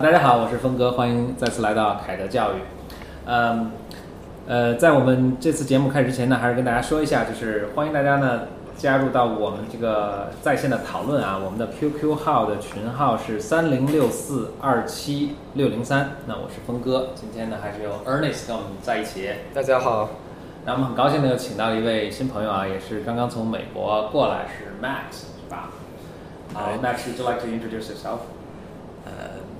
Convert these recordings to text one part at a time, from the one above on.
大家好，我是峰哥，欢迎再次来到凯德教育。嗯，呃，在我们这次节目开始之前呢，还是跟大家说一下，就是欢迎大家呢加入到我们这个在线的讨论啊。我们的 QQ 号的群号是三零六四二七六零三。那我是峰哥，今天呢还是有 Ernest 跟我们在一起。大家好，那我们很高兴呢又请到了一位新朋友啊，也是刚刚从美国过来，是 Max 是吧？好. Max，would you like to introduce yourself? Uh,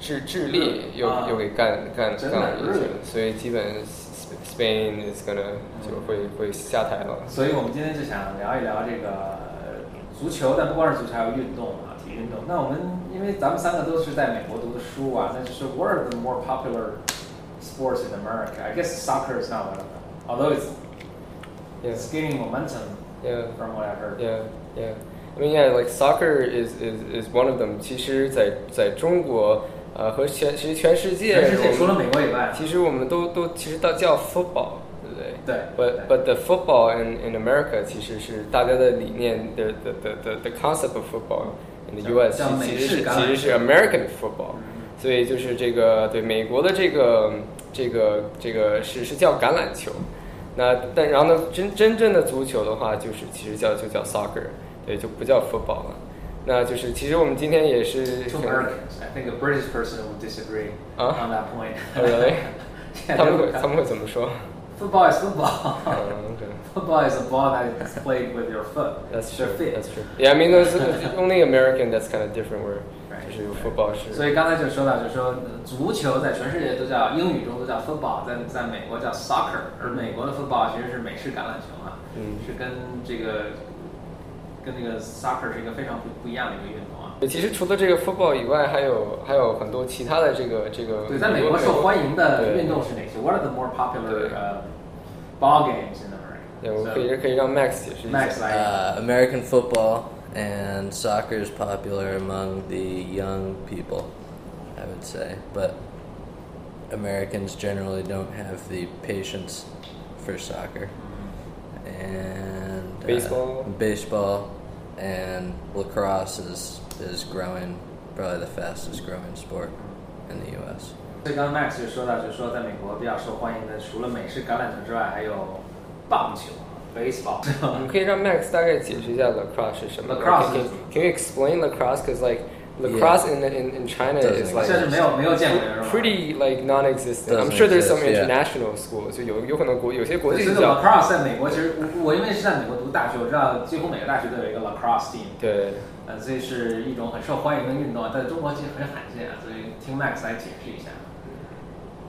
智智利又、啊又给干干真的干了一 really？局，所以基本 Spain is gonna 就会会下台了。所以我们今天就想聊一聊这个呃足球，但不光是足球，还有运动啊，体育运动。那我们因为咱们三个都是在美国读的书啊，那就是 What are the more popular sports in America? I guess soccer is not one of them, although it's Yeah, it's gaining momentum yeah. from what I've heard. Yeah, yeah. I mean, yeah, like soccer is is is one of them. 其实在在中国， 呃，和全其实全世界，全世界除了美国以外，其实我们都都其实都叫 football，对不对？对 But but the football in in America 其实是大家的理念的的的的 the concept of football in the U.S. 其实是其实是 American football，所以就是这个对美国的这个这个这个是是叫橄榄球。那但然后呢，真真正的足球的话，就是其实叫就叫 soccer，对，就不叫 football 了。那就是其实我们今天也是 To Americans, I think a British person would disagree on that point. Oh, really? 他们会他们会怎么说？Football is football. 嗯对 football is a ball that is played with your foot. That's true. That's true. Yeah, I mean, those only American. That's kind of different. Where Right. 就是 football 是。所以刚才就说到，就是说呃足球在全世界都叫英语中都叫 football，在在美国叫 soccer，而美国的 football 其实是美式橄榄球啊，嗯是跟这个跟那个 soccer 是一个非常不不一样的一个运动啊。其实除了这个 football 以外，还有还有很多其他的这个这个。对，在美国受欢迎的对运动是哪些？What are the more popular 对 uh, ball games in America? 对，我 So, 可以可以让 Max 解释一 Max 下。来 Uh, American football and soccer is popular among the young people, I would say, but Americans generally don't have the patience for soccer. And uh, Baseball? baseball, and lacrosse is is growing, probably the fastest growing sport in the U.S. 所以刚刚 Max 就说到，就是说在美国比较受欢迎的，除了美式橄榄球之外，还有棒球 （baseball）。我们可以让 Max 大概解释一下 lacrosse 是什么。 Lacrosse Can, 是 can you explain lacrosse? Because like lacrosse in in in China Doesn't is 好 like 像是没有没有见过人是吧 pretty like non-existent. I'm Doesn't sure there's some exist, yeah. international schools. 就有有可能国有些国际这个比较 lacrosse 在美国，其实我我因为是在美国读大学，我知道几乎每个大学都有一个 lacrosse team，对。呃，所以是一种很受欢迎的运动啊，在中国其实很罕见啊，所以听 Max 来解释一下。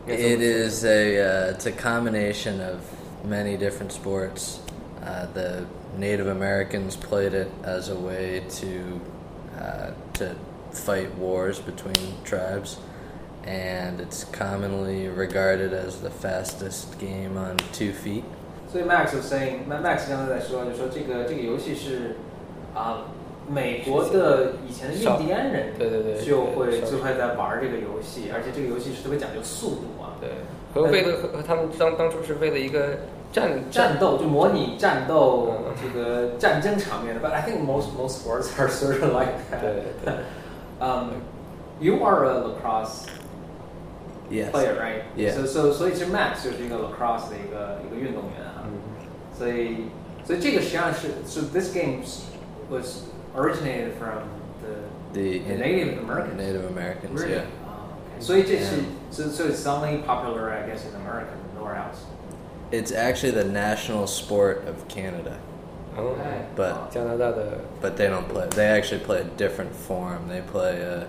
It is a uh, it's a combination of many different sports. Uh, the Native Americans played it as a way to uh, to fight wars between tribes, and it's commonly regarded as the fastest game on two feet. 所以 Max was saying，那 Max 刚才在说，就说这个这个游戏是啊、美国的以前的印第安人对对对就会对就会在玩这个游戏，而且这个游戏是特别讲究速度啊，对，和为了和和他们当当初是为了一个战战斗就模拟战斗嗯这个战争场面的。But I think most most sports are sort of like that. 对对 Um, you are a lacrosse Yes. player, right? Yeah. So so 所以其实 Max 就是一个 lacrosse 的一个一个运动员啊。嗯所以所以这个实际上是 so this game was originated from the The The Native Americans. Native Americans, really. yeah. Oh, okay. 所以这是 Yeah. so so it's only popular I guess in America, nowhere else. It's actually the national sport of Canada, 哦 but 加拿大的 but they don't play. They actually play a different form. They play a,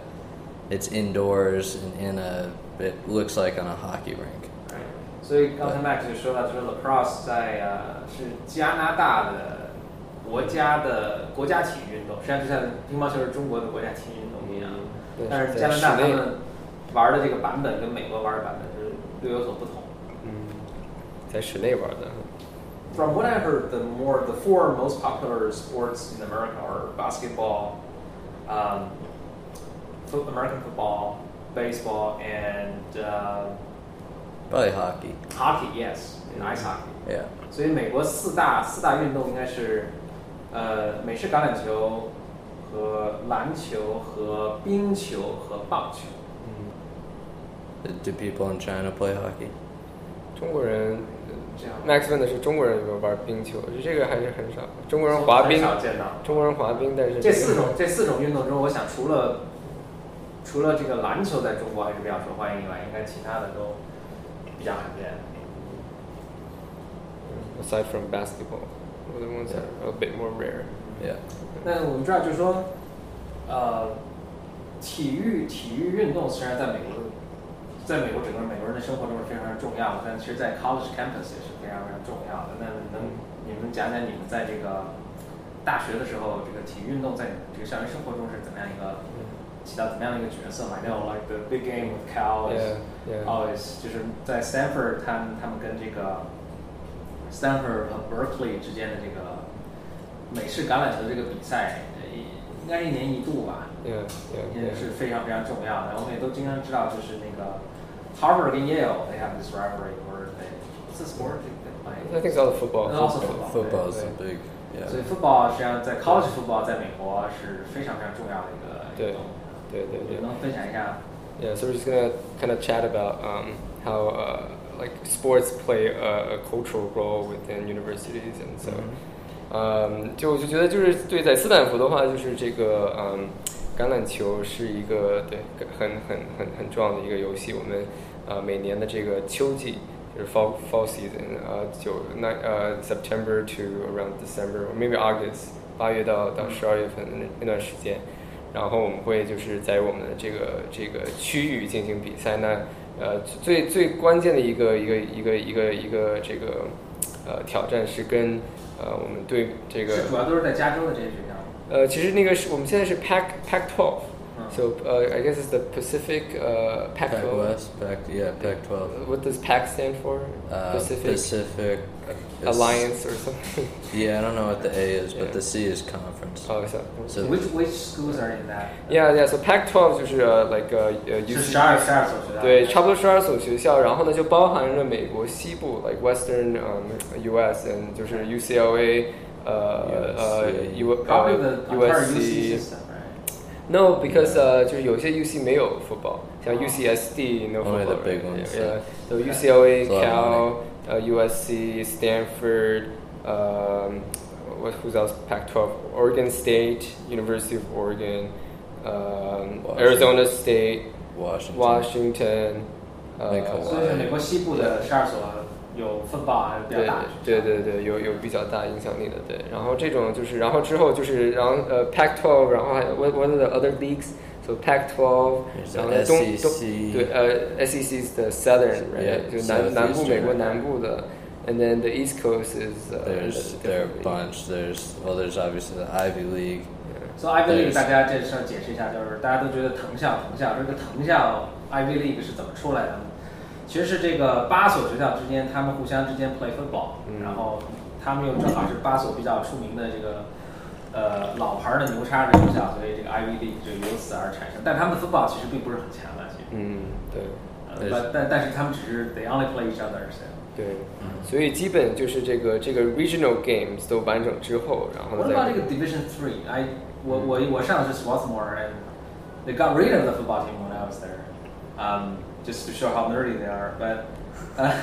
it's indoors and in a. It looks like on a hockey rink. 所以刚才 Max 就说到，就是 lacrosse 在呃是加拿大的国家的国家体育运动，实际上就像乒乓球是中国的国家体育运动一样。对但是在加拿大他室内们 玩的这个版本跟美国玩的版本是略有所不同。嗯，在室内玩的。 From what I heard, the more the four most popular sports in America are basketball, um, foot, American football, baseball, and uh, Probably hockey. hockey. Yes, and ice hockey. Yeah. 所以美国四大四大运动应该是，呃，美式橄榄球和篮球和冰球和棒球。嗯， Do people in China play hockey? 中国人 这样 Max 问的是中国人有没有玩冰球，我觉得这个还是很少。中国人滑冰很，少见到。中国人滑冰，但是这四种这四种运动中，我想除了除了这个篮球在中国还是比较受欢迎以外，应该其他的都比较罕见。aside from basketball, other ones are a bit more rare. Yeah. 那我们知道，就是说，呃，体育体育运动虽然在美国，在美国整个美国人的生活中是非常重要的，但其实，在 college campus 也是非常非常重要的。那能你们讲讲你们在这个大学的时候，这个体育运动在这个校园生活中是怎么样一个起到怎么样的一个角色？I know like the big game with Cal is always 就是在 Stanford 他们他们跟这个 Stanford 和 Berkeley 之间的这个美式橄榄球这个比赛，呃应该一年一度吧也是非常非常重要的。我们也都经常知道，就是那个 Harvard 跟 Yale they have this rivalry where they what's the sport they play? I think it's all football. And also football. Football is Yeah. the big. 所以 Yeah. football 实际上在 college football 在美国是非常非常重要的一个运动。对对对你能分享一下？ Yeah, so we're just gonna kind of chat about um, how uh, like sports play a, a cultural role within universities, and so. 嗯，就我就觉得就是对，在斯坦福的话，就是这个嗯， 橄榄球是一个对很很很很重要的一个游戏。我们呃每年的这个秋季就是 fall fall season，呃九那呃 September to around December or maybe August，八月到到十二月份那那段时间，然后我们会就是在我们的这个这个区域进行比赛。那呃最最关键的一个一个一个一个一个这个呃挑战是跟呃我们对这个主要都是在加州的这些学校。呃其实那个是我们现在是 Pac Pac 12。嗯 So uh, I guess it's the Pacific uh, Pac Pac 12. West, Pac yeah, Pac 12. What does PAC stand for? Uh, Pacific Pacific is- Alliance or something. Yeah, I don't know what the A is, but Yeah. the C is conference. oh, so. So Which which schools are in that？ Yeah, yeah. So Pac-12 就是呃，like 呃呃是 UC 十二十二所学校。对，差不多十二所学校，然后呢就包含着美国西部，like Western 嗯、US and 就是 UCLA， 呃呃 USC U Probably 呃 the entire UC USC。 system, right? No, because 呃就是有些 UC 没有 football，像 UCSD no Only the football. big ones, Yeah. yeah. So UCLA, It's a lot of Cal, 呃 USC, Stanford, um, what who's else? Pac-12, Oregon State, University of Oregon, um, Washington. Arizona State, Washington. Washington. 那 Uh, 个所以是美国西部的十二所 有 football 还是比较对大的学校。对对对，有有比较大影响力的，对。然后这种就是，然后之后就是，然后呃，Pac-12，然后还有 what what are the other leagues? So Pac-12， There's 然后 the 呢东东 SEC 对呃，SEC is the Southern right， Yeah，就南南部 Southeastern 美国南部的，and then the East Coast is uh, There's the there are a different league. bunch. There's well, there's obviously the Ivy League. 所以 Ivy League 对大家这事儿解释一下，就是大家都觉得藤校藤校，这个藤校 Ivy League 是怎么出来的？ 其实是这个八所学校之间，他们互相之间 play football，、嗯然后他们又正好是八所比较出名的这个呃老牌儿的牛叉的学校，所以这个 Ivy League 就由此而产生。但他们的 football 其实并不是很强的，其实，嗯，对。呃但但但是他们只是 they only play each other，so. 对，所以基本就是这个这个 regional games 都完整之后，然后 What 再 about 这个 Division Three? I 我我我上的是 Swarthmore and they got rid of the football team when I was there, um, just to show how nerdy they are. But 呃，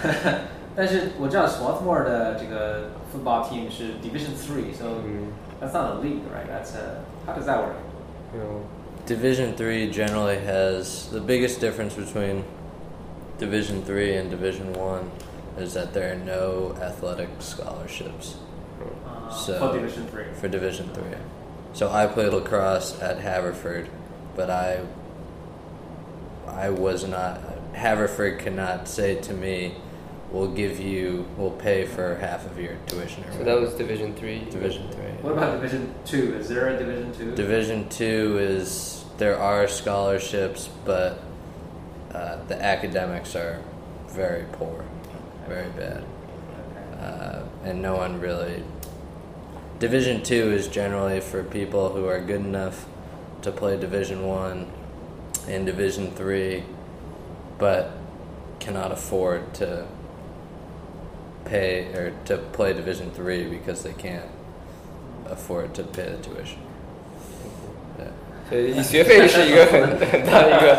但是我知道 Swarthmore 的这个 football team 是 Division Three, so 嗯， that's not a league, right? That's a how does that work? 有 Division three generally has the biggest difference between Division three and Division one is that there are no athletic scholarships Uh, So- for Division Three. for Division three. So I played lacrosse at Haverford, but I I was not Haverford cannot say to me, "We'll give you, we'll pay for half of your tuition." Or So that was Division Three. Division three. What about Division Two? Is there a Division Two? Division two is there are scholarships, but uh, the academics are very poor, very bad, uh, and no one really. Division two is generally for people who are good enough to play Division one and Division three, but cannot afford to pay or to play Division three because they can't afford to pay the tuition. Yeah. 所以学费是一个很很大的一个，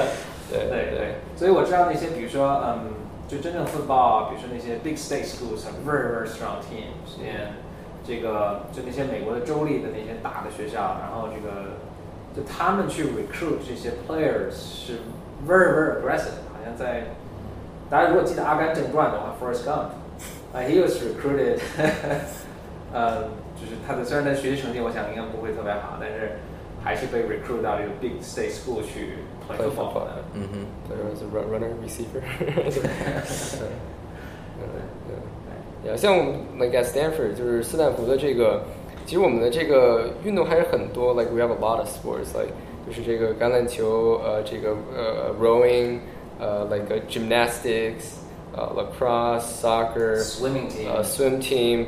对对对，所以我知道那些，比如说，嗯，就真正 football，比如说那些 big state schools have very very strong teams，and 这个就那些美国的州立的那些大的学校，然后这个就他们去 recruit 这些 players 是 very very aggressive，好像 在大家如果记得《阿甘正传》的话，Forrest Gump，啊、he was recruited，呃，就是他的虽然他学习成绩我想应该不会特别好，但是还是被 recruit 到这个 big state school 去 play Play football football 的。 Mm-hmm. 对，是 run runner receiver 嗯。对，像我们 like at Stanford 就是斯坦福的这个，其实我们的这个运动还是很多，like we have a lot of sports like 就是这个橄榄球，呃，这个呃 rowing， 呃 like a gymnastics，呃 lacrosse soccer， Swimming team 呃 swim team。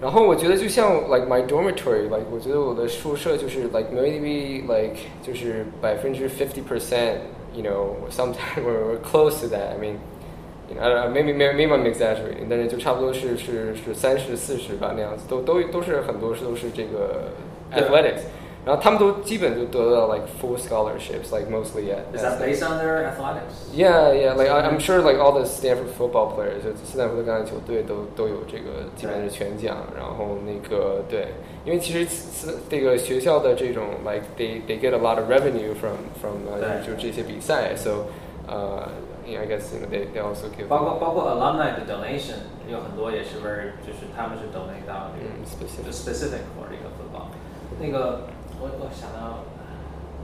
然后我觉得就像 like my dormitory，like 我觉得我的宿舍就是 like maybe like 就是百分之 fifty percent，you know，sometimes we're close to that。I mean。I don't know, maybe maybe I'm exaggerating，但是就差不多是是是三十四十吧那样子，都都都是很多是都是这个对 athletics， 然后他们都基本就得到 like full scholarships，like mostly at Is that based on their athletics? Yeah, yeah, like I, I'm sure like all the Stanford football players，就斯坦福的橄榄球队都都有这个基本是全奖，然后那个对，因为其实斯这个学校的这种 like they they get a lot of revenue from from 呃对就这些比赛，so 呃、you know, I guess you know they they also give 包括包括 alumni 的 donation 有很多也是 very 就是他们是 donate 到这个嗯 specific 就 specific for 这个 football。那个 我我想到，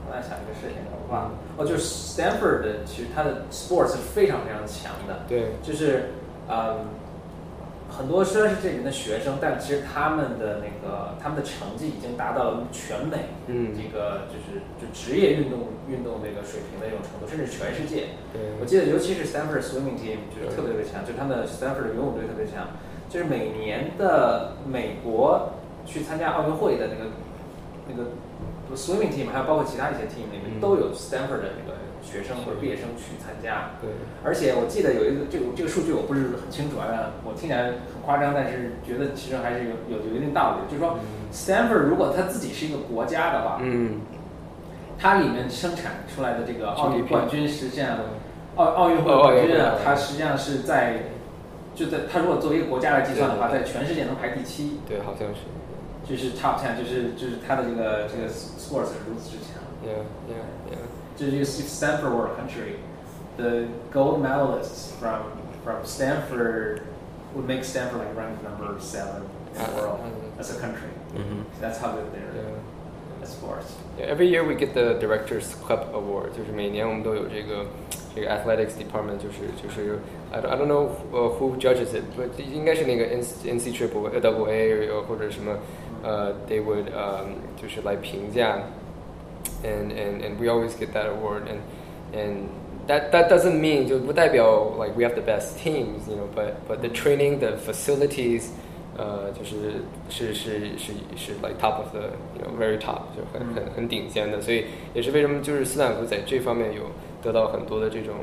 我在想一个事情，我忘了。哦，就是 Stanford 的其实它的 sports 是非常非常强的，对。就是嗯，很多虽然是这里面的学生，但其实他们的那个他们的成绩已经达到了全美嗯。这个就是就职业运动运动这个水平的一种程度，甚至全世界。对。我记得，尤其是 Stanford swimming team 就是特别特别强，就是他们的 Stanford 的游泳队特别强，就是每年的美国去参加奥运会的那个那个 swimming team，还有包括其他一些 team 里面嗯。都有 Stanford 的那个学生或者毕业生去参加。对。而且我记得有一个这个这个数据我不是很清楚啊，我听起来很夸张，但是觉得其实还是有有有一定道理。就是说，Stanford 如果它自己是一个国家的话，嗯。它里面生产出来的这个奥运冠军，实际上奥奥运会冠军啊嗯，它实际上是在就在它如果作为一个国家来计算的话，在全世界能排第七，对，好像是就是 top ten，就是就是他的这个这个 sports 是如此之强。Yeah, yeah, yeah. 这就是 Stanford World Country, the gold medalists from from Stanford would make Stanford like ranked number seven in the world uh, as a country. Mm-hmm. That's how good they're. Yeah. As sports. Every year we get the Directors Cup Award，就是每年我们都有这个这个 athletics department，就是就是 I I don't know who judges it，but 应该是那个 N N C Triple A 或者什么 呃、they would 呃、就是来评价，and and and we always get that award and and that that doesn't mean 就不代表 like we have the best teams，you know，but but the training the facilities。呃，就是是是是是 like top of the you know very top 就很很很顶尖的，所以也是为什么就是斯坦福在这方面有得到很多的这种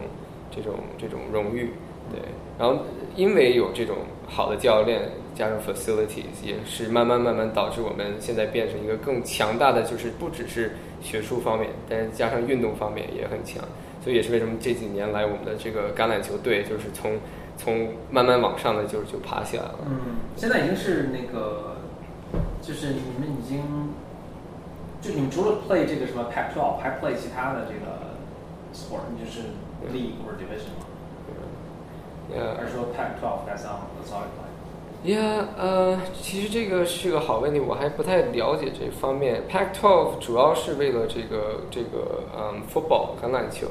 这种这种荣誉，对，然后因为有这种好的教练 加上 facilities，也是慢慢慢慢导致我们现在变成一个更强大的，就是不只是学术方面，但是加上运动方面也很强，所以也是为什么这几年来我们的这个橄榄球队就是从从慢慢往上的就就爬起来了。嗯，现在已经是那个，就是你们已经，就你们除了 play 这个什么 Pac-12，还 play 其他的这个 sport，就是 league 或者 division 吗.还是说 Pac-12 that's all that's all you play？Yeah，呃，其实这个是个好问题，我还不太了解这方面。Pac-12 主要是为了这个这个嗯 football 橄榄球，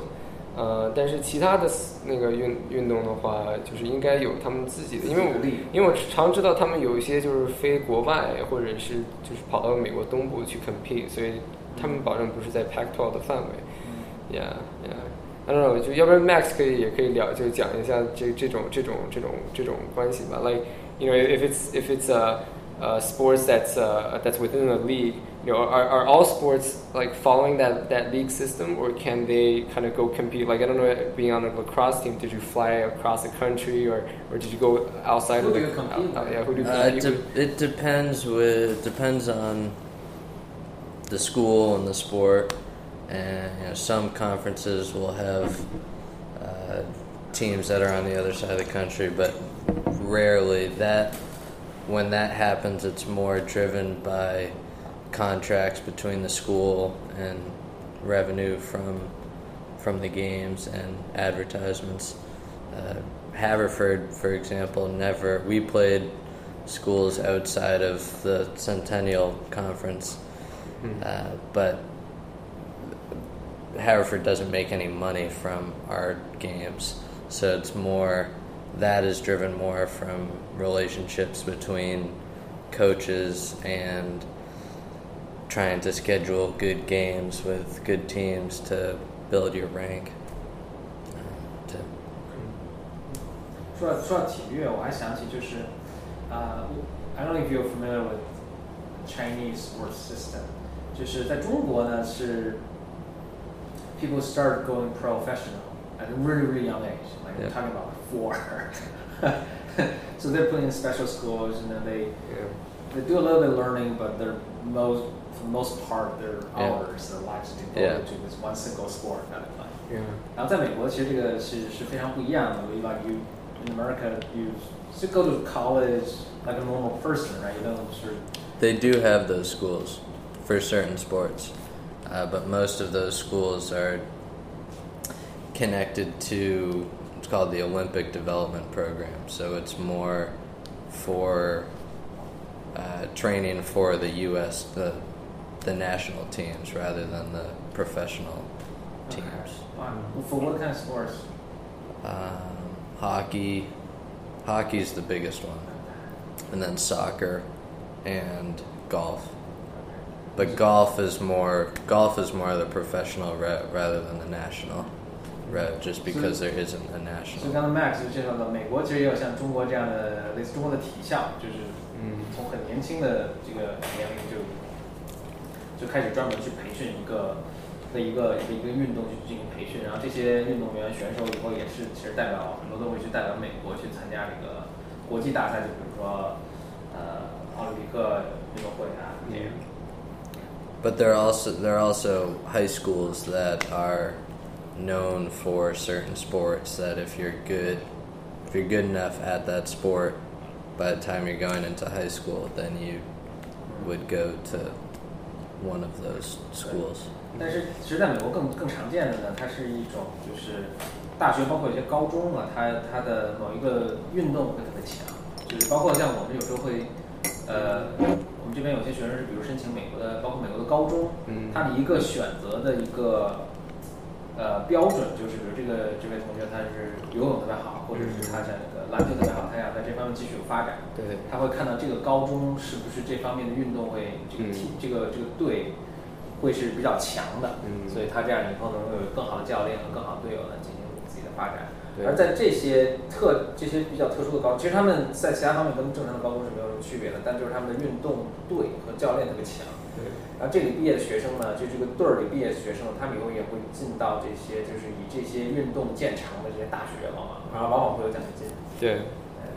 呃，但是其他的那个运运动的话，就是应该有他们自己的，因为我因为我常知道他们有一些就是飞国外，或者是就是跑到美国东部去 compete，所以他们保证不是在 Pac-12 的范围。Yeah, yeah. Don't know，就要不然 Max 可以也可以聊，就讲一下这这种这种这种这种关系吧。Like you know if it's if it's a uh, sports that's uh, that's within the league, you know, are, are all sports like following that, that league system, or can they kind of go compete? Like I don't know, being on a lacrosse team, did you fly across the country, or, or did you go outside who of do the? you compete with? yeah, who do you Uh, it, compete with? de- it depends with depends on the school and the sport, and you know, some conferences will have uh, teams that are on the other side of the country, but rarely that. When that happens, it's more driven by contracts between the school and revenue from from the games and advertisements. Uh, Haverford, for example, never. We played schools outside of the Centennial Conference, uh, but Haverford doesn't make any money from our games, so it's more that is driven more from relationships between coaches and trying to schedule good games with good teams to build your rank. Uh, to 说到说到体育，我还想起就是，啊、i don't know if you're familiar with Chinese sports system，就是在中国呢是 people start going professional at a really really young age, like Yeah. we're talking about four. so they're put in special schools and then they Yeah. they do a little bit of learning, but they're most for the most part their Yeah. hours, their lives are devoted Yeah. to this one single sport kind of thing. Yeah. 然后在美国，其实这个是是非常不一样的。Like you in America, you still go to college like a normal person, right? You don't sort of They do have those schools for certain sports, uh, but most of those schools are connected to it's called the Olympic Development Program. So it's more for uh, training for the U.S. the the national teams rather than the professional teams. Wow. For what kind of sports? Um, hockey, hockey's the biggest one, and then soccer, and golf. But golf is more golf is more the professional rather than the national route, just because there isn't a 所以 national. 刚才 Max 就介绍到，美国其实也有像中国这样的类似中国的体校，就是嗯从很年轻的这个年龄就就开始专门去培训一个的一个一个一个运动去进行培训，然后这些运动员选手以后也是其实代表很多都会去代表美国去参加这个国际大赛，就比如说呃奥林匹克运动会啊这样。 But there are also there are also high schools that are known for certain sports that if you're good if you're good enough at that sport by the time you're going into high school then you would go to one of those schools. 但是其实在美国更更常见的呢，它是一种就是大学包括一些高中啊，它它的某一个运动会特别强，就是包括像我们有时候会，呃，我们这边有些学生是比如申请美国的，包括美国的高中，嗯它的一个选择的一个呃标准就是，比如这个这位同学他是游泳特别好，或者是他像那个篮球特别好，他想在这方面继续有发展，对他会看到这个高中是不是这方面的运动会这个嗯、这个这个队会是比较强的，嗯所以他这样以后能够有更好的教练和更好的队友来进行自己的发展。对而在这些特这些比较特殊的高中，其实他们在其他方面跟正常的高中是没有什么区别的，但就是他们的运动队和教练特别强。对然后这里毕业的学生呢，就这个队儿里毕业的学生，他们以后也会进到这些就是以这些运动见长的这些大学，往往然后往往会有奖学金。对嗯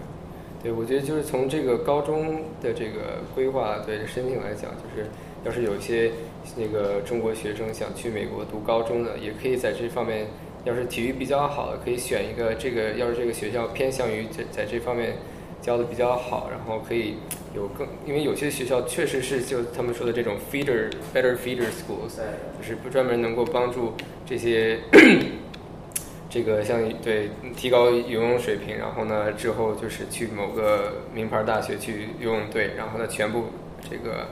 对，我觉得就是从这个高中的这个规划对申请来讲，就是要是有一些那个中国学生想去美国读高中的，也可以在这方面，要是体育比较好的，可以选一个这个，要是这个学校偏向于在在这方面教的比较好，然后可以有更，因为有些学校确实是就他们说的这种 feeder better feeder schools，就是不专门能够帮助这些 这个像对提高游泳水平，然后呢之后就是去某个名牌大学去游泳队，然后呢全部这个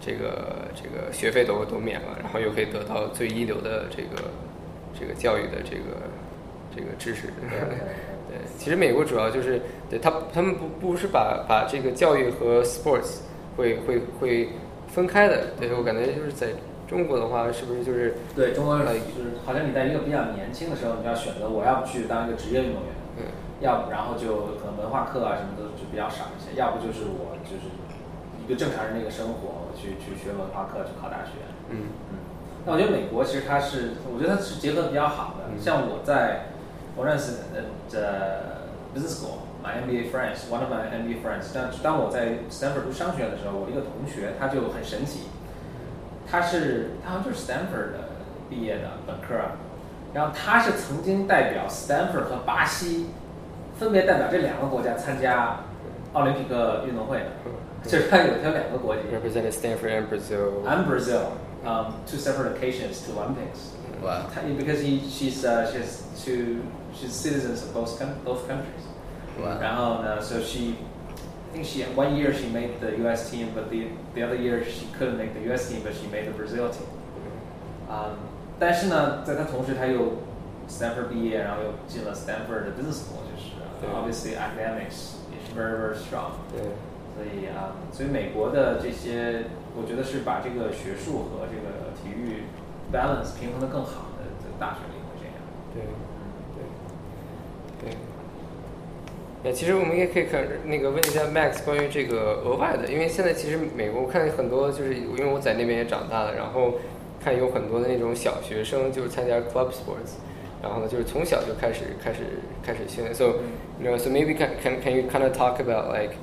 这个这个学费都都免了，然后又可以得到最一流的这个这个教育的这个这个知识。对，其实美国主要就是对他他们不不是把把这个教育和 sports 会会会分开的。对我感觉就是在中国的话，是不是就是对中国就是好像你在一个比较年轻的时候，你就要选择我要不去当一个职业运动员，嗯要不然后就可能文化课啊什么的就比较少一些，要不就是我就是一个正常人的一个生活，我去去学文化课，去考大学。嗯嗯，那我觉得美国其实它是，我觉得它是结合的比较好的。嗯像我在我认识的呃 business school。My MBA friends, one of my MBA friends，当当我在 Stanford 读商学院的时候，我一个同学他就很神奇，他是他好像就是 Stanford 的毕业的本科，然后他是曾经代表 Stanford 和巴西，分别代表这两个国家参加奥林匹克运动会的，就是他有他有两个国籍 represented Stanford and Brazil. and Brazil, um, two separate occasions to Olympics. Wow. 他 because he she's uh, she's two she's citizens of both coun- both countries. Wow. 然后呢，so she I think she one year she made the U.S. team, but the the other year she couldn't make the U.S. team, but she made the Brazil team. 啊、但是呢，在他同时他又 Stanford 毕业，然后又进了 Stanford 的 business school，就是、对 obviously academics is very very strong。对，所以啊、所以美国的这些， 我觉得是把这个学术和这个体育 balance 平衡的更好的这个大学里会这样。对，对，对。那其实我们也可以看那个问一下 Max 关于这个额外的，因为现在其实美国我看很多就是因为我在那边也长大了，然后看有很多的那种小学生就是参加 club sports，然后呢就是从小就开始开始开始训练，so you know so maybe can can can you kind of talk about like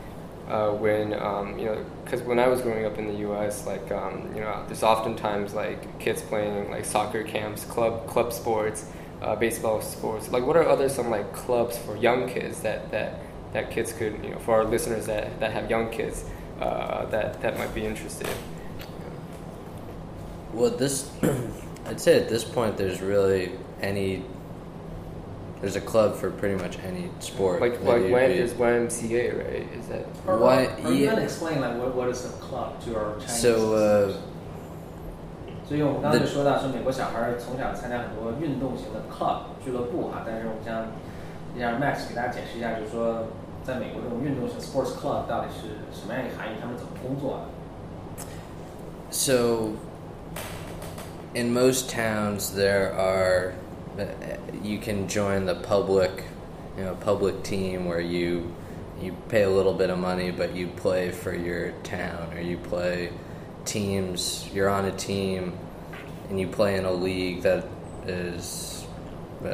uh, when um, you know because when I was growing up in the U.S. like um, you know there's oftentimes like kids playing like soccer camps, club club sports, uh, baseball sports. Like what are other some like clubs for young kids that that that kids could you know for our listeners that that have young kids uh, that that might be interested. Well, this, I'd say at this point, there's really any There's a club for pretty much any sport. Like that like you'd when be- is YMCA right? Is that Or, Why- or you yeah. can explain like what, what is the club to our Chinese So, uh, listeners? 所以我们刚才就说到，说美国小孩儿从小参加很多运动型的 club 俱乐部哈，但是我们想让 Max 给大家解释一下，就是说在美国这种运动型 sports club 到底是什么样一个含义，他们怎么工作的？ So, in most towns, there are uh, you can join the public, you know, public team where you you pay a little bit of money, but you play for your town, or you play teams. You're on a team, and you play in a league that is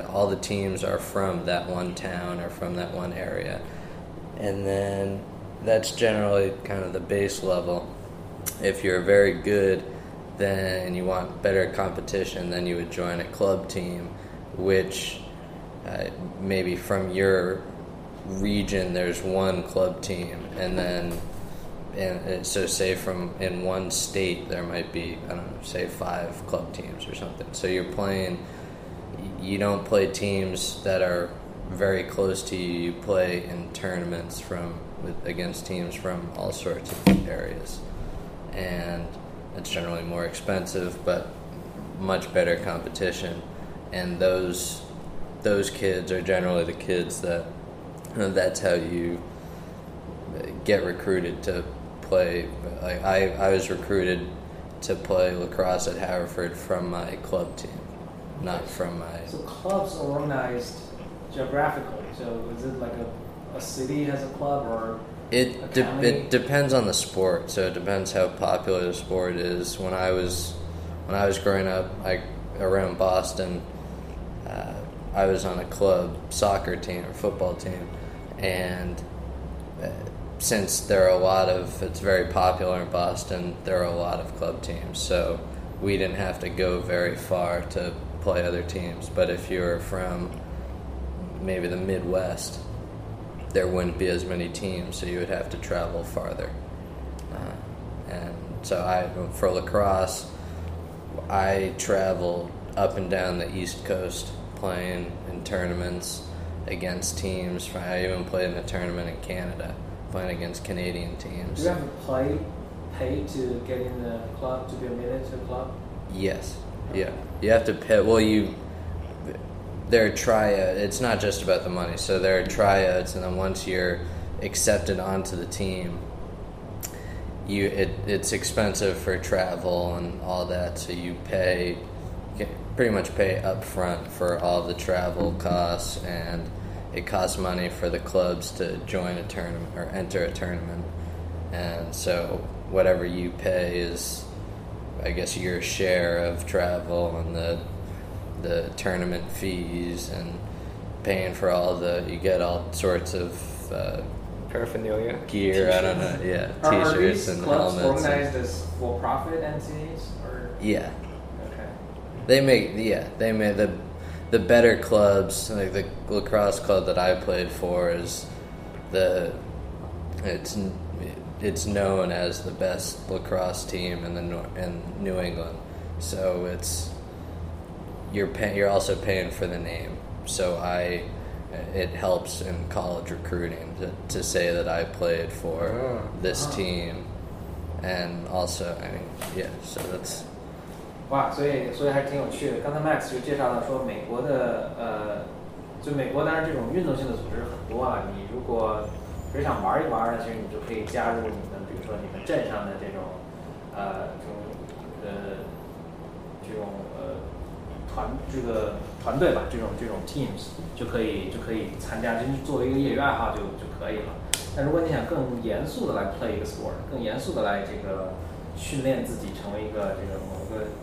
all the teams are from that one town or from that one area, and then that's generally kind of the base level. If you're very good then you want better competition then you would join a club team which uh, maybe from your region there's one club team and then and uh, so say from in one state there might be i don't know say five club teams or something so you're playing you don't play teams that are very close to you. You play in tournaments from with, against teams from all sorts of areas, and it's generally more expensive, but much better competition. And those those kids are generally the kids that that's how you get recruited to play. Like I, I was recruited to play lacrosse at Haverford from my club team, not from my So clubs are organized geographically. So is it like a, a city has a club or It de- it depends on the sport. So it depends how popular the sport is. When I was when I was growing up, like around Boston, uh, I was on a club soccer team or football team, and uh, since there are a lot of it's very popular in Boston, there are a lot of club teams. So we didn't have to go very far to play other teams. But if you're from maybe the Midwest, there wouldn't be as many teams, so you would have to travel farther. Uh, and so I, for lacrosse, I traveled up and down the East Coast playing in tournaments against teams. I even played in a tournament in Canada, playing against Canadian teams. do you have to play pay to get in the club to be admitted to the club? Yes. Yeah. You have to pay. Well, you. There are tryouts. It's not just about the money. So there are tryouts, and then once you're accepted onto the team, you it it's expensive for travel and all that, so you pay pretty much pay up front for all the travel costs and it costs money for the clubs to join a tournament or enter a tournament. And so whatever you pay is I guess your share of travel and the the tournament fees and paying for all the you get all sorts of uh, paraphernalia gear. I don't know. Yeah, Are, are t-shirts these and clubs helmets. and- organized as for-profit entities, or yeah, okay? They make yeah they make the the better clubs like the lacrosse club that I played for is the it's it's known as the best lacrosse team in the in New England. So it's you're pay, you're also paying for the name. So I it helps in college recruiting to, to say that I played for Oh. this team, and also I mean yeah. So that's 哇，所以所以还是挺有趣的。刚才 Max 就介绍了说，美国的呃，就美国当然这种运动性的组织很多啊。你如果只想玩一玩呢，其实你就可以加入你们，比如说你们镇上的这种呃这种呃这种呃团这个团队吧，这种这种 teams 就可以就可以参加，就是作为一个业余爱好就就可以了。但如果你想更严肃的来 play 一个 sport，更严肃的来这个训练自己成为一个这个某个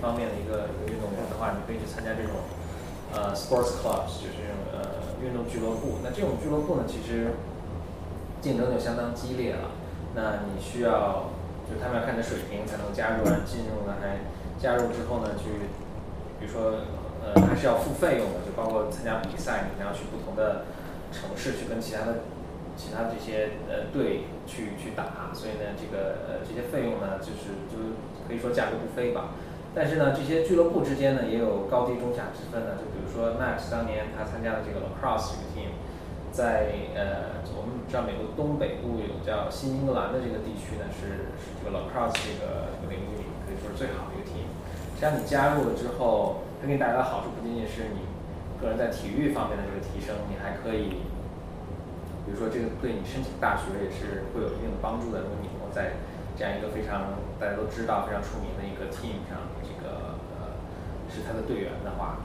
方面的一个一个运动员的话，你可以去参加这种呃 sports clubs，就是这种呃运动俱乐部。那这种俱乐部呢，其实竞争就相当激烈了。那你需要，就他们要看你的水平才能加入啊，进入呢还加入之后呢，去比如说呃还是要付费用的，就包括参加比赛，你要去不同的城市去跟其他的其他这些呃队去去打，所以呢这个呃这些费用呢就是就可以说价格不菲吧。但是呢，这些俱乐部之间呢也有高低中下之分的。就比如说 Max 当年他参加的这个 lacrosse 这个 team，在呃我们知道美国东北部有叫新英格兰的这个地区呢是是这个 lacrosse 这个这个领域里可以说是最好的一个 team。实际上你加入了之后，它给你带来的好处不仅仅是你个人在体育方面的这个提升，你还可以，比如说这个对你申请大学也是会有一定的帮助的。如果你能够在这样一个非常大家都知道、非常出名的一个 team 上，是他的队员的话，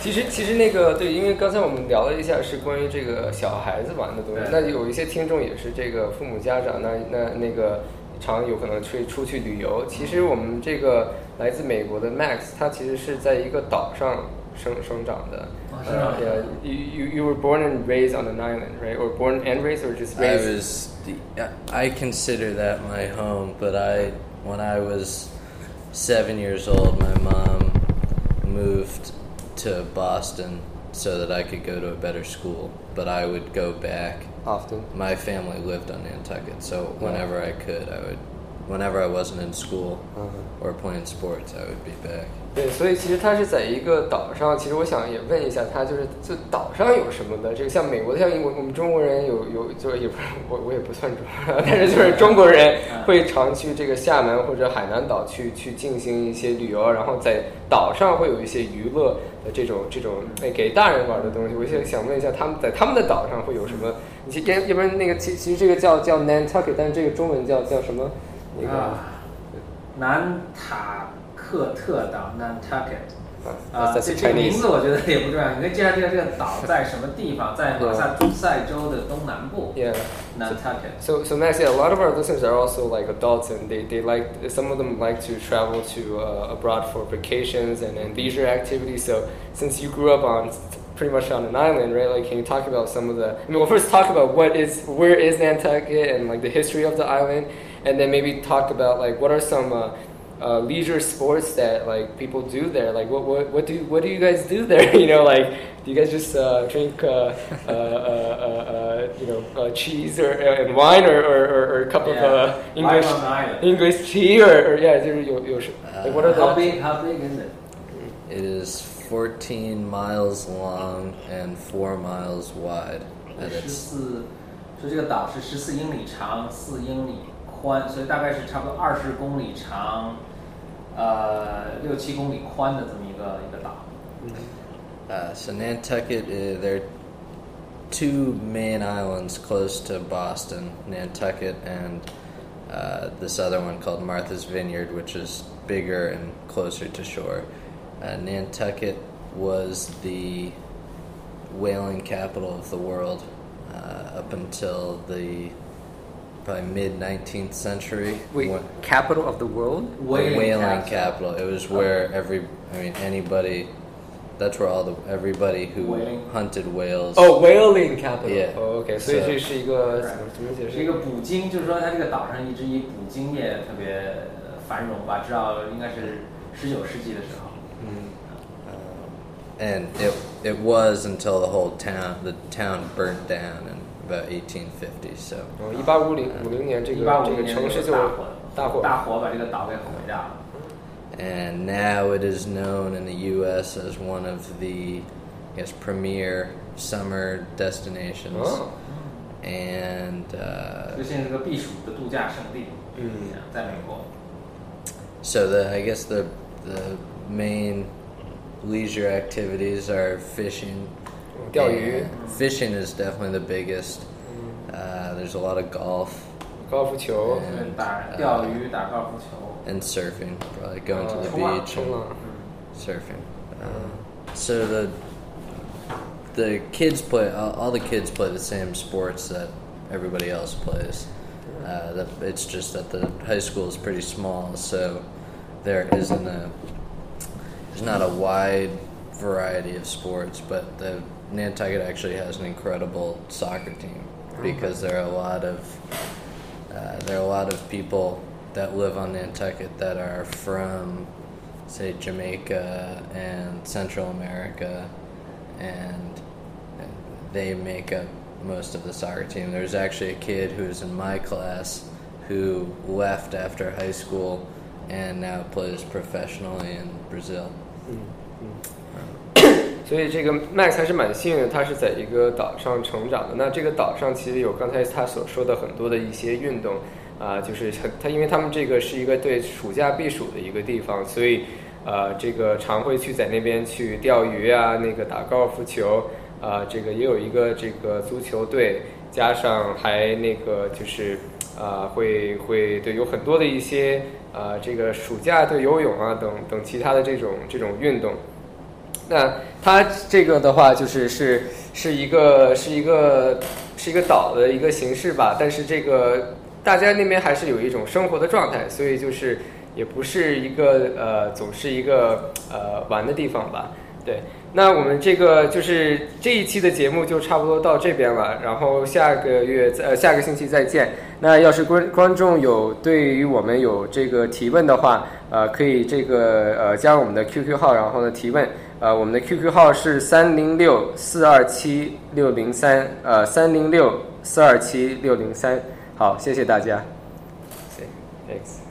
其实其实那个对，因为刚才我们聊了一下是关于这个小孩子玩的东西，那有一些听众也是这个父母家长，那那那个常有可能去出去旅游。其实我们这个来自美国的 Max，他其实是在一个岛上生生长的。哦是吗 Uh, yeah, you, you you were born and raised on an island, right? Or born and raised, or just I raised? was I consider that my home, but I when I was seven years old, my mom moved to Boston so that I could go to a better school. But I would go back. often. My family lived on Nantucket, so whenever I could, I would. Whenever I wasn't in school or playing sports, I would be back. 对，所以其实他是在一个岛上。其实我想也问一下他，就是这岛上有什么的？这个像美国的，像英国我们中国人有有，就是也不是我我也不算中国人，但是就是中国人会常去这个厦门或者海南岛去去进行一些旅游，然后在岛上会有一些娱乐的这种这种哎给大人玩的东西。我想想问一下，他们在他们的岛上会有什么？你其要要不然那个其其实这个叫叫 Nantucket，但是这个中文叫叫什么？那个、啊，南塔克特岛 Nantucket。啊啊， that's 这 the 这个名 Chinese 字我觉得也不重要，你可以介绍介绍这个岛在什么地方，在马萨诸塞州的东南部 Yeah. Nantucket。 So, so Max, yeah, a lot of our listeners are also like adults, and they, they like some of them like to travel to uh, abroad for vacations and, and leisure activities. So, since you grew up on pretty much on an island, right? Like, can you talk about some of the? I mean, well, first talk about what is where is Nantucket and like the history of the island, and then maybe talk about like what are some uh, uh, leisure sports that like people do there. Like, what, what what do what do you guys do there? You know, like do you guys just uh, drink uh, uh, uh, uh, uh, you know uh, cheese or and wine or, or, or, or a cup of uh, Yeah. English Life on the island. English tea or, or yeah, 就是有有什 like what are How the big? How big is it? It is 14 miles long and 4 miles wide. At 十 its 四，说这个岛是十四英里长，四英里 宽，所以大概是差不多二十公里长，呃，六七公里宽的这么一个一个岛。 Uh, so Nantucket, uh, there are two main islands close to Boston, Nantucket and uh, this other one called Martha's Vineyard, which is bigger and closer to shore. Uh, Nantucket was the whaling capital of the world uh, up until the probably mid 19th century. Wait, When- capital of the world? the Whaling whaling capital. capital. It was where every, I mean, anybody. That's where all the everybody who Whaling. hunted whales. Oh, whaling capital. ，Yeah 哦，OK，所以 So- 这是一个怎么怎么解释？是一个捕鲸，就是说它这个岛上一直以捕鲸业特别呃繁荣吧，直到应该是十九世纪的时候。嗯 and it it was until the whole town the town burnt down in about 1850. So 哦，一八五零五零年这个一八五这个零年城市就大火，大火大火把这个岛给毁掉了。 and now it is known in the U.S. as one of the I guess premier summer destinations. 哦， And uh, 就现在是个避暑的度假胜地。嗯在美国。 so the I guess the the main leisure activities are fishing. 钓鱼 and Fishing is definitely the biggest. Uh, there's a lot of golf 高尔夫球， Yeah. 嗯，打钓鱼、打高尔夫球。 and surfing. Probably going to the 冲浪 beach 冲 and 浪。 surfing. Uh, so the the kids play all, all the kids play the same sports that everybody else plays. Uh, that it's just that the high school is pretty small, so there isn't a there's not a wide variety of sports. But the Nantucket actually has an incredible soccer team because there are a lot of uh, there are a lot of people that live on Nantucket that are from, say, Jamaica and Central America, and they make up most of the soccer team. There's actually a kid who's in my class who left after high school and now plays professionally in Brazil. 所以这个 Max 还是蛮幸运的，他是在一个岛上成长的。那这个岛上其实有刚才他所说的很多的一些运动啊、就是他他因为他们这个是一个对暑假避暑的一个地方，所以呃这个常会去在那边去钓鱼啊，那个打高尔夫球啊、这个也有一个这个足球队，加上还那个就是啊、会会对有很多的一些啊、这个暑假对游泳啊等等其他的这种这种运动。那它这个的话，就是是是一个是一个是一个岛的一个形式吧，但是这个大家那边还是有一种生活的状态，所以就是也不是一个呃总是一个呃玩的地方吧。对，那我们这个就是这一期的节目就差不多到这边了，然后下个月呃下个星期再见。那要是观观众有对于我们有这个提问的话，呃，可以这个呃加入我们的 QQ 号，然后呢提问。呃，我们的 QQ 号是三零六四二七六零三，呃，三零六四二七六零三。好，谢谢大家。Thanks。